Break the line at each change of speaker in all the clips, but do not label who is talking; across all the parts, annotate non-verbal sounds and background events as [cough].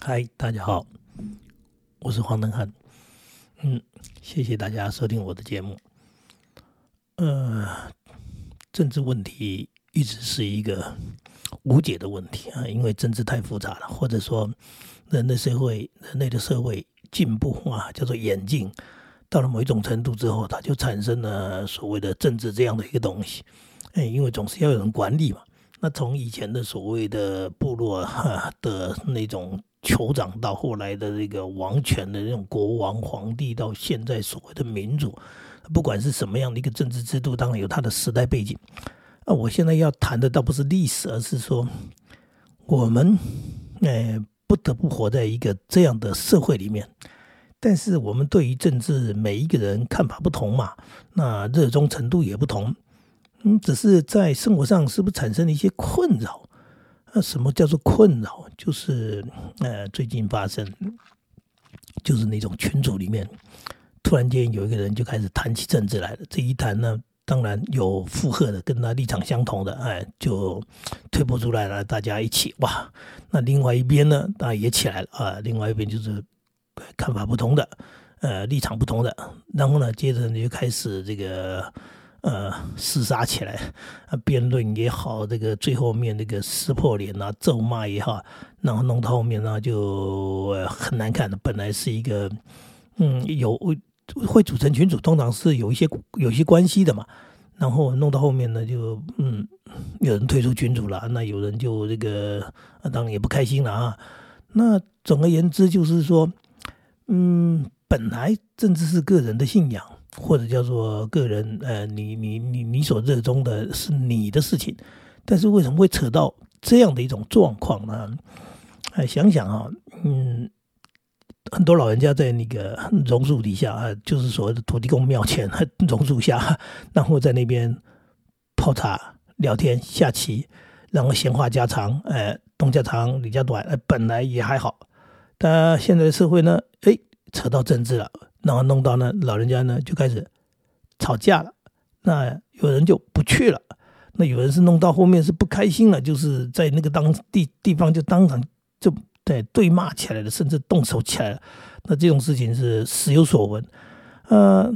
嗨，大家好，我是黄登汉。嗯，谢谢大家收听我的节目。呃，政治问题一直是一个无解的问题啊，因为政治太复杂了，或者说人类社会、人类的社会进步啊，叫做演进，到了某一种程度之后，它就产生了所谓的政治这样的一个东西。哎，因为总是要有人管理嘛。那从以前的所谓的部落哈的那种酋长，到后来的这个王权的那种国王皇帝，到现在所谓的民主，不管是什么样的一个政治制度，当然有它的时代背景。那我现在要谈的倒不是历史，而是说我们哎不得不活在一个这样的社会里面。但是我们对于政治，每一个人看法不同嘛，那热衷程度也不同。嗯，只是在生活上是不是产生了一些困扰？什么叫做困扰？就是呃，最近发生，就是那种群组里面，突然间有一个人就开始谈起政治来了。这一谈呢，当然有附和的，跟他立场相同的，哎，就推波出来了，大家一起哇。那另外一边呢，当然也起来了啊。另外一边就是看法不同的，呃，立场不同的，然后呢，接着你就开始这个。呃，厮杀起来，啊，辩论也好，这个最后面那个撕破脸啊，咒骂也好，然后弄到后面呢，就很难看的。本来是一个，嗯，有会组成群主，通常是有一些有一些关系的嘛。然后弄到后面呢，就嗯，有人退出群主了，那有人就这个当然也不开心了啊。那总而言之，就是说，嗯，本来政治是个人的信仰。或者叫做个人，呃，你你你你所热衷的是你的事情，但是为什么会扯到这样的一种状况呢？哎，想想啊，嗯，很多老人家在那个榕树底下啊，就是所谓的土地公庙前 [laughs] 榕树下，然后在那边泡茶、聊天、下棋，然后闲话家常，哎，东家长李家短，哎，本来也还好，但现在的社会呢，哎，扯到政治了。然后弄到呢，老人家呢就开始吵架了。那有人就不去了。那有人是弄到后面是不开心了，就是在那个当地地方就当场就对对骂起来了，甚至动手起来了。那这种事情是时有所闻。呃，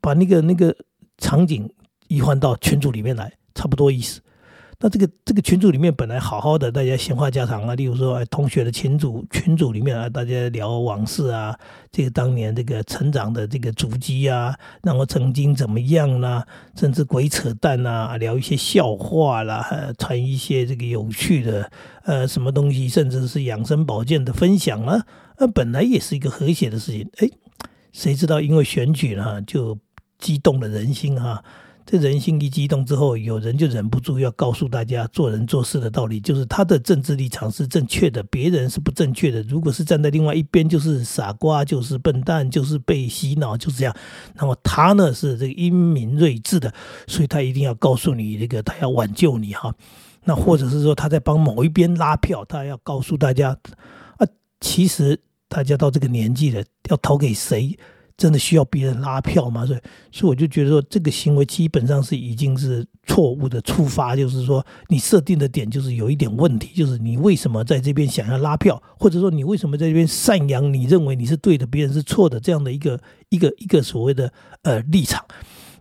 把那个那个场景移换到群组里面来，差不多意思。那这个这个群组里面本来好好的，大家闲话家常啊，例如说，同学的群组群组里面啊，大家聊往事啊，这个当年这个成长的这个足迹啊，然后曾经怎么样啦，甚至鬼扯淡啊，聊一些笑话啦，传一些这个有趣的呃什么东西，甚至是养生保健的分享啊，那本来也是一个和谐的事情，哎，谁知道因为选举呢，就激动了人心哈。这人心一激动之后，有人就忍不住要告诉大家做人做事的道理，就是他的政治立场是正确的，别人是不正确的。如果是站在另外一边，就是傻瓜，就是笨蛋，就是被洗脑，就是这样。那么他呢是这个英明睿智的，所以他一定要告诉你这个，他要挽救你哈。那或者是说他在帮某一边拉票，他要告诉大家啊，其实大家到这个年纪了，要投给谁？真的需要别人拉票吗？所以，所以我就觉得说，这个行为基本上是已经是错误的出发，就是说，你设定的点就是有一点问题，就是你为什么在这边想要拉票，或者说你为什么在这边赡养你认为你是对的，别人是错的这样的一个一个一个所谓的呃立场。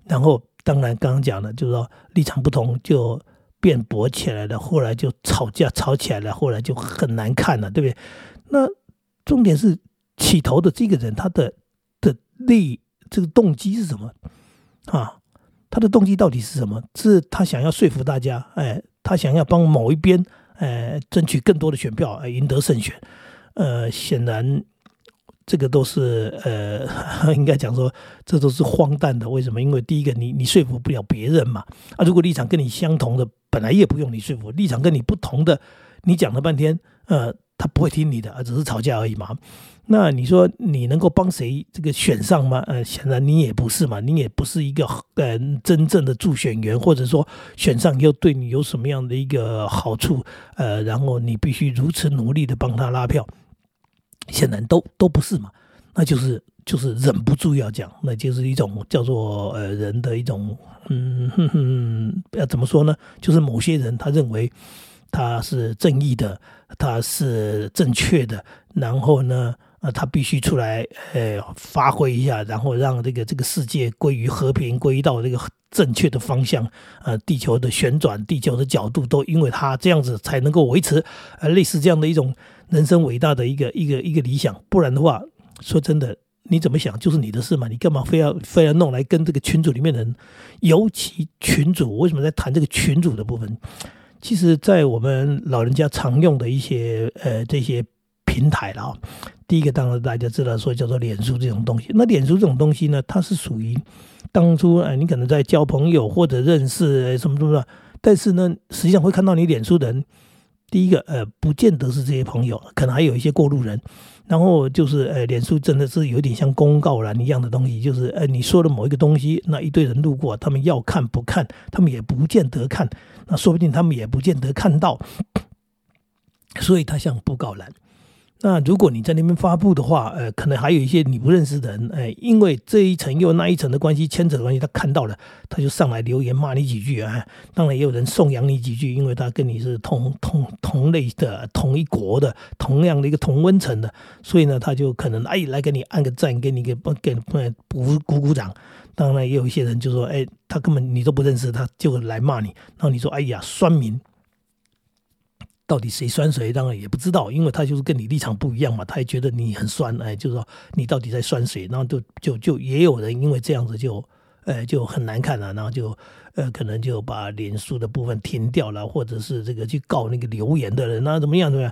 然后，当然刚刚讲的，就是说立场不同就辩驳起来了，后来就吵架吵起来了，后来就很难看了，对不对？那重点是起头的这个人他的。利这个动机是什么啊？他的动机到底是什么？是他想要说服大家，哎，他想要帮某一边，哎，争取更多的选票，哎，赢得胜选。呃，显然这个都是呃，[laughs] 应该讲说，这都是荒诞的。为什么？因为第一个，你你说服不了别人嘛。啊，如果立场跟你相同的，本来也不用你说服；立场跟你不同的，你讲了半天，呃。他不会听你的，只是吵架而已嘛。那你说你能够帮谁这个选上吗？呃，显然你也不是嘛，你也不是一个呃真正的助选员，或者说选上又对你有什么样的一个好处？呃，然后你必须如此努力的帮他拉票，显然都都不是嘛。那就是就是忍不住要讲，那就是一种叫做呃人的一种嗯哼，要怎么说呢？就是某些人他认为。他是正义的，他是正确的，然后呢，呃，他必须出来，呃，发挥一下，然后让这个这个世界归于和平，归到这个正确的方向，呃，地球的旋转，地球的角度都因为他这样子才能够维持，呃，类似这样的一种人生伟大的一个一个一个理想，不然的话，说真的。你怎么想就是你的事嘛，你干嘛非要非要弄来跟这个群组里面的人？尤其群主为什么在谈这个群主的部分？其实，在我们老人家常用的一些呃这些平台了，第一个当然大家知道说叫做脸书这种东西。那脸书这种东西呢，它是属于当初哎你可能在交朋友或者认识什么什么，但是呢，实际上会看到你脸书的人，第一个呃不见得是这些朋友，可能还有一些过路人。然后就是，呃，脸书真的是有点像公告栏一样的东西，就是，呃，你说的某一个东西，那一堆人路过，他们要看不看，他们也不见得看，那说不定他们也不见得看到，所以他像布告栏。那如果你在那边发布的话，呃，可能还有一些你不认识的人，哎，因为这一层又那一层的关系牵扯关系，他看到了，他就上来留言骂你几句啊。当然也有人颂扬你几句，因为他跟你是同同同类的、同一国的、同样的一个同温层的，所以呢，他就可能哎来给你按个赞，给你给给鼓鼓鼓掌。当然也有一些人就说，哎，他根本你都不认识，他就来骂你。然后你说，哎呀，酸民。到底谁酸谁，当然也不知道，因为他就是跟你立场不一样嘛，他也觉得你很酸，哎，就是说你到底在酸谁，然后就就就也有人因为这样子就，呃，就很难看了，然后就，呃，可能就把脸书的部分停掉了，或者是这个去告那个留言的人啊，怎么样怎么样？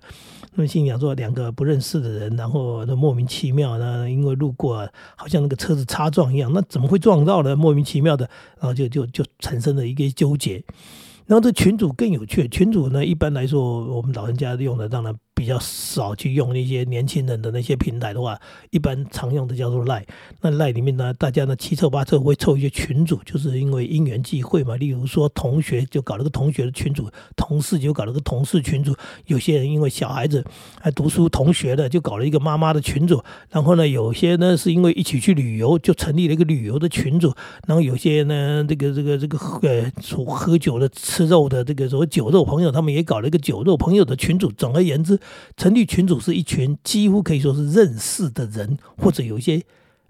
那么心想说两个不认识的人，然后那莫名其妙，那因为路过，好像那个车子擦撞一样，那怎么会撞到呢？莫名其妙的，然后就就就产生了一个纠结。然后这群主更有趣，群主呢，一般来说，我们老人家用的当然。比较少去用那些年轻人的那些平台的话，一般常用的叫做赖。那赖里面呢，大家呢七凑八凑会凑一些群组，就是因为因缘际会嘛。例如说同学就搞了个同学的群组，同事就搞了个同事群组。有些人因为小孩子还读书，同学的就搞了一个妈妈的群组。然后呢，有些呢是因为一起去旅游，就成立了一个旅游的群组。然后有些呢，这个这个这个呃，喝酒的、吃肉的，这个所谓酒肉朋友，他们也搞了一个酒肉朋友的群组。总而言之。成立群组是一群几乎可以说是认识的人，或者有一些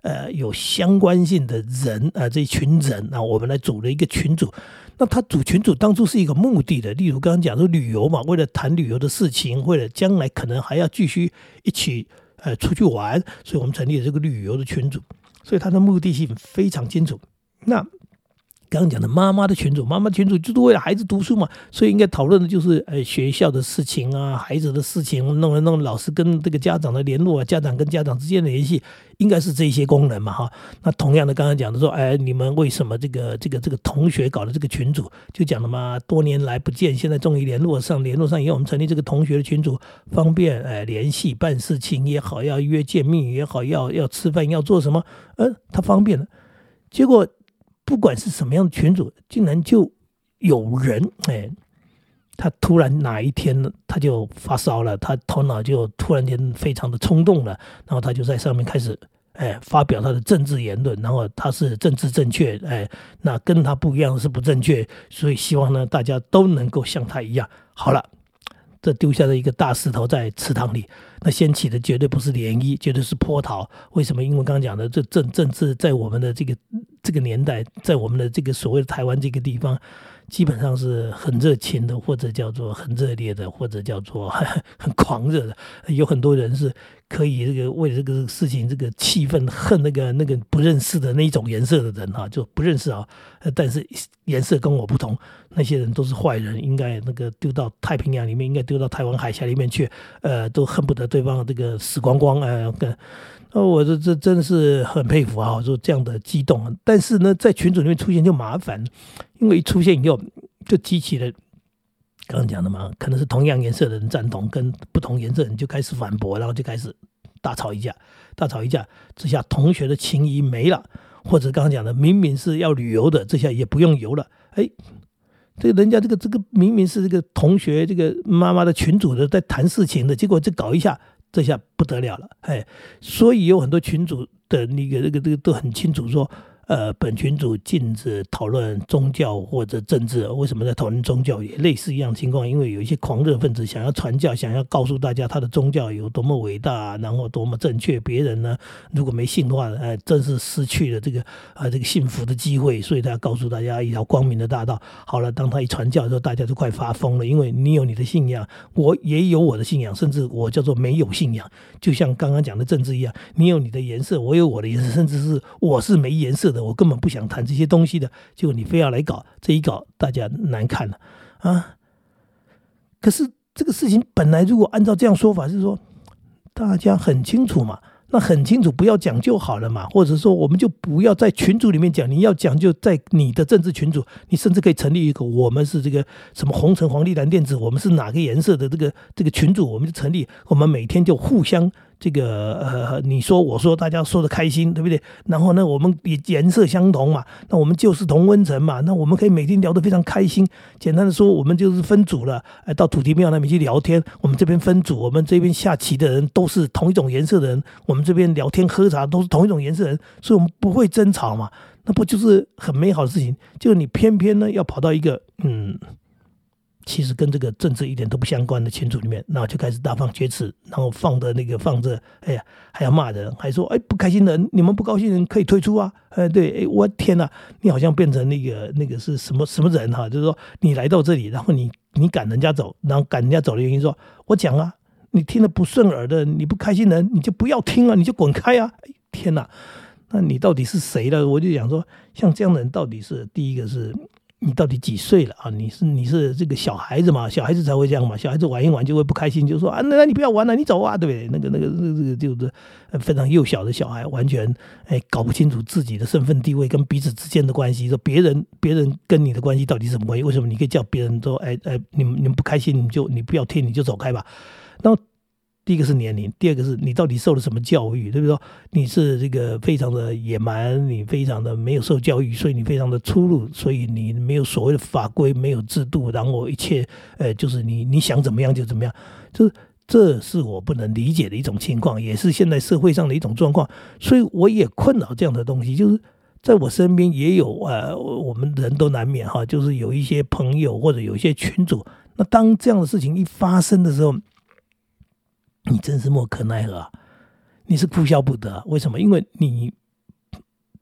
呃有相关性的人啊，这一群人啊，我们来组了一个群组。那他组群组当初是一个目的的，例如刚刚讲说旅游嘛，为了谈旅游的事情，为了将来可能还要继续一起呃出去玩，所以我们成立了这个旅游的群组。所以他的目的性非常清楚。那刚刚讲的妈妈的群主，妈妈群主就是为了孩子读书嘛，所以应该讨论的就是呃学校的事情啊，孩子的事情，弄了弄老师跟这个家长的联络啊，家长跟家长之间的联系，应该是这些功能嘛哈。那同样的，刚刚讲的说，哎，你们为什么这个这个这个同学搞的这个群主，就讲了嘛，多年来不见，现在终于联络上，联络上以后，我们成立这个同学的群组，方便哎联系办事情也好，要约见面也好，要要吃饭要做什么，嗯，他方便了，结果。不管是什么样的群主，竟然就有人哎，他突然哪一天，他就发烧了，他头脑就突然间非常的冲动了，然后他就在上面开始哎发表他的政治言论，然后他是政治正确哎，那跟他不一样是不正确，所以希望呢大家都能够像他一样。好了。这丢下的一个大石头在池塘里，那掀起的绝对不是涟漪，绝对是波涛。为什么？因为刚刚讲的，这政政治在我们的这个这个年代，在我们的这个所谓的台湾这个地方。基本上是很热情的，或者叫做很热烈的，或者叫做 [laughs] 很狂热的。有很多人是可以这个为了这个事情，这个气氛恨那个那个不认识的那一种颜色的人哈，就不认识啊。但是颜色跟我不同，那些人都是坏人，应该那个丢到太平洋里面，应该丢到台湾海峡里面去，呃，都恨不得对方这个死光光呃，跟。那我这这真是很佩服啊！说这样的激动，但是呢，在群组里面出现就麻烦，因为一出现以后就激起了刚刚讲的嘛，可能是同样颜色的人赞同，跟不同颜色人就开始反驳，然后就开始大吵一架，大吵一架之下，同学的情谊没了，或者刚刚讲的明明是要旅游的，这下也不用游了，哎，这人家这个这个明明是这个同学这个妈妈的群主的在谈事情的，结果这搞一下。这下不得了了，哎，所以有很多群主的那个、那个、这个都很清楚说，呃，本群主禁止讨论宗教或者政治。为什么在讨论宗教？也类似一样情况，因为有一些狂热分子想要传教，想要告诉大家他的宗教有多么伟大，然后多么正确。别人呢，如果没信的话，哎，真是失去了这个啊这个幸福的机会。所以他要告诉大家一条光明的大道。好了，当他一传教的时候，大家都快发疯了，因为你有你的信仰，我也有我的信仰，甚至我叫做没有信仰，就像刚刚讲的政治一样，你有你的颜色，我有我的颜色，甚至是我是没颜色的。我根本不想谈这些东西的，结果你非要来搞这一搞，大家难看了啊！可是这个事情本来如果按照这样说法，是说大家很清楚嘛，那很清楚，不要讲就好了嘛，或者说我们就不要在群组里面讲，你要讲就在你的政治群组，你甚至可以成立一个，我们是这个什么红橙黄绿蓝靛紫，我们是哪个颜色的这个这个群组，我们就成立，我们每天就互相。这个呃，你说我说，大家说的开心，对不对？然后呢，我们也颜色相同嘛，那我们就是同温层嘛，那我们可以每天聊得非常开心。简单的说，我们就是分组了，哎，到土地庙那边去聊天。我们这边分组，我们这边下棋的人都是同一种颜色的人，我们这边聊天喝茶都是同一种颜色的人，所以我们不会争吵嘛。那不就是很美好的事情？就是你偏偏呢要跑到一个嗯。其实跟这个政治一点都不相关的群组里面，然后就开始大放厥词，然后放的那个放着，哎呀，还要骂人，还说，哎，不开心的人，你们不高兴的人可以退出啊，哎，对，哎，我天哪，你好像变成那个那个是什么什么人哈？就是说你来到这里，然后你你赶人家走，然后赶人家走的原因，说我讲啊，你听得不顺耳的，你不开心的人，你就不要听啊，你就滚开啊！哎，天哪，那你到底是谁了？我就想说，像这样的人到底是第一个是。你到底几岁了啊？你是你是这个小孩子嘛？小孩子才会这样嘛？小孩子玩一玩就会不开心，就说啊，那那你不要玩了，你走啊，对不对？那个那个那个就是非常幼小的小孩，完全哎搞不清楚自己的身份地位跟彼此之间的关系，说别人别人跟你的关系到底什么关系？为什么你可以叫别人说哎哎，你们你们不开心你就你不要听你就走开吧？那。第一个是年龄，第二个是你到底受了什么教育，对不对？你是这个非常的野蛮，你非常的没有受教育，所以你非常的粗鲁，所以你没有所谓的法规，没有制度，然后一切，呃，就是你你想怎么样就怎么样，就是这是我不能理解的一种情况，也是现在社会上的一种状况，所以我也困扰这样的东西，就是在我身边也有呃，我们人都难免哈，就是有一些朋友或者有一些群主，那当这样的事情一发生的时候。你真是莫可奈何啊，你是哭笑不得。为什么？因为你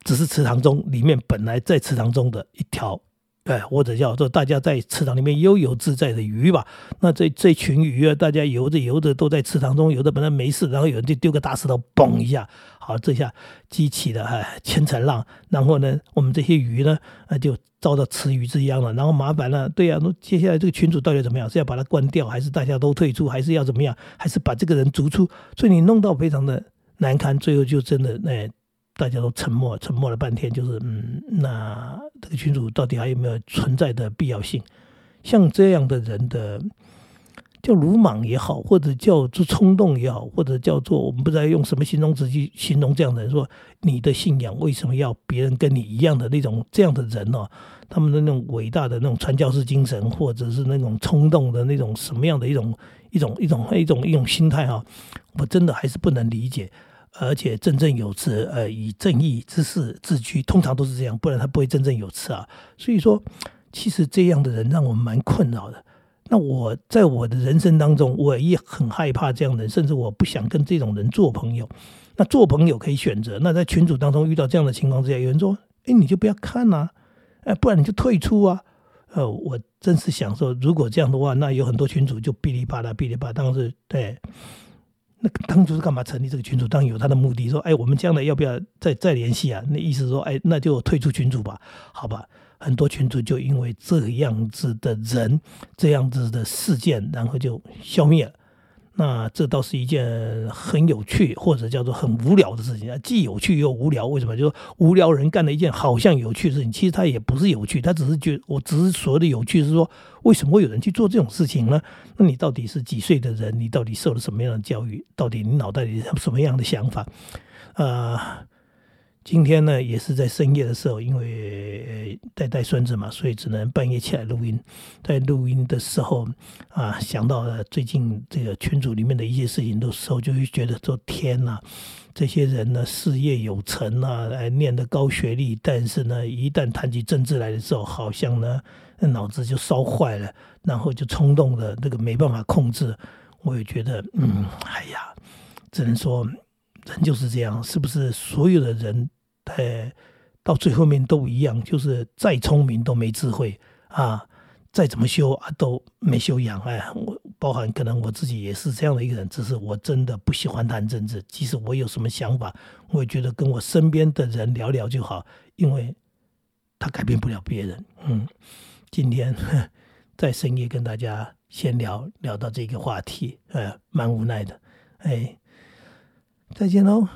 只是池塘中里面本来在池塘中的一条，哎，或者叫做大家在池塘里面悠游自在的鱼吧。那这这群鱼啊，大家游着游着都在池塘中游的本来没事，然后有人就丢个大石头，嘣一下，好，这下激起了哎千层浪。然后呢，我们这些鱼呢，那就。遭到池鱼之殃了，然后麻烦了，对呀，那接下来这个群主到底怎么样？是要把它关掉，还是大家都退出，还是要怎么样？还是把这个人逐出？所以你弄到非常的难堪，最后就真的那大家都沉默，沉默了半天，就是嗯，那这个群主到底还有没有存在的必要性？像这样的人的。叫鲁莽也好，或者叫做冲动也好，或者叫做我们不知道用什么形容词去形容这样的人，说你的信仰为什么要别人跟你一样的那种这样的人呢？他们的那种伟大的那种传教士精神，或者是那种冲动的那种什么样的一种一种一种一种一种心态哈，我真的还是不能理解。而且振振有词，呃，以正义之士自居，通常都是这样，不然他不会振振有词啊。所以说，其实这样的人让我蛮困扰的。那我在我的人生当中，我也很害怕这样的人，甚至我不想跟这种人做朋友。那做朋友可以选择。那在群组当中遇到这样的情况之下，有人说：“哎，你就不要看呐，哎，不然你就退出啊。”呃，我真是想说，如果这样的话，那有很多群主就哔哩啪啦、哔哩啪啦。当时对，那当初是干嘛成立这个群组？当然有他的目的，说：“哎，我们将来要不要再再联系啊？”那意思说：“哎，那就退出群组吧，好吧。”很多群组就因为这样子的人，这样子的事件，然后就消灭了。那这倒是一件很有趣，或者叫做很无聊的事情啊，既有趣又无聊。为什么？就说无聊人干了一件好像有趣的事情，其实他也不是有趣，他只是觉，我只是所谓的有趣是说，为什么会有人去做这种事情呢？那你到底是几岁的人？你到底受了什么样的教育？到底你脑袋里什么样的想法？呃。今天呢，也是在深夜的时候，因为带带孙子嘛，所以只能半夜起来录音。在录音的时候啊，想到了最近这个群组里面的一些事情的时候，就会觉得说：天哪，这些人呢，事业有成啊，来念的高学历，但是呢，一旦谈起政治来的时候，好像呢，脑子就烧坏了，然后就冲动的那个没办法控制。我也觉得，嗯，哎呀，只能说人就是这样，是不是所有的人？呃，到最后面都一样，就是再聪明都没智慧啊，再怎么修啊都没修养。哎，我包含可能我自己也是这样的一个人，只是我真的不喜欢谈政治。即使我有什么想法，我也觉得跟我身边的人聊聊就好，因为他改变不了别人。嗯，今天 [laughs] 在深夜跟大家先聊聊到这个话题，呃，蛮无奈的。哎，再见喽。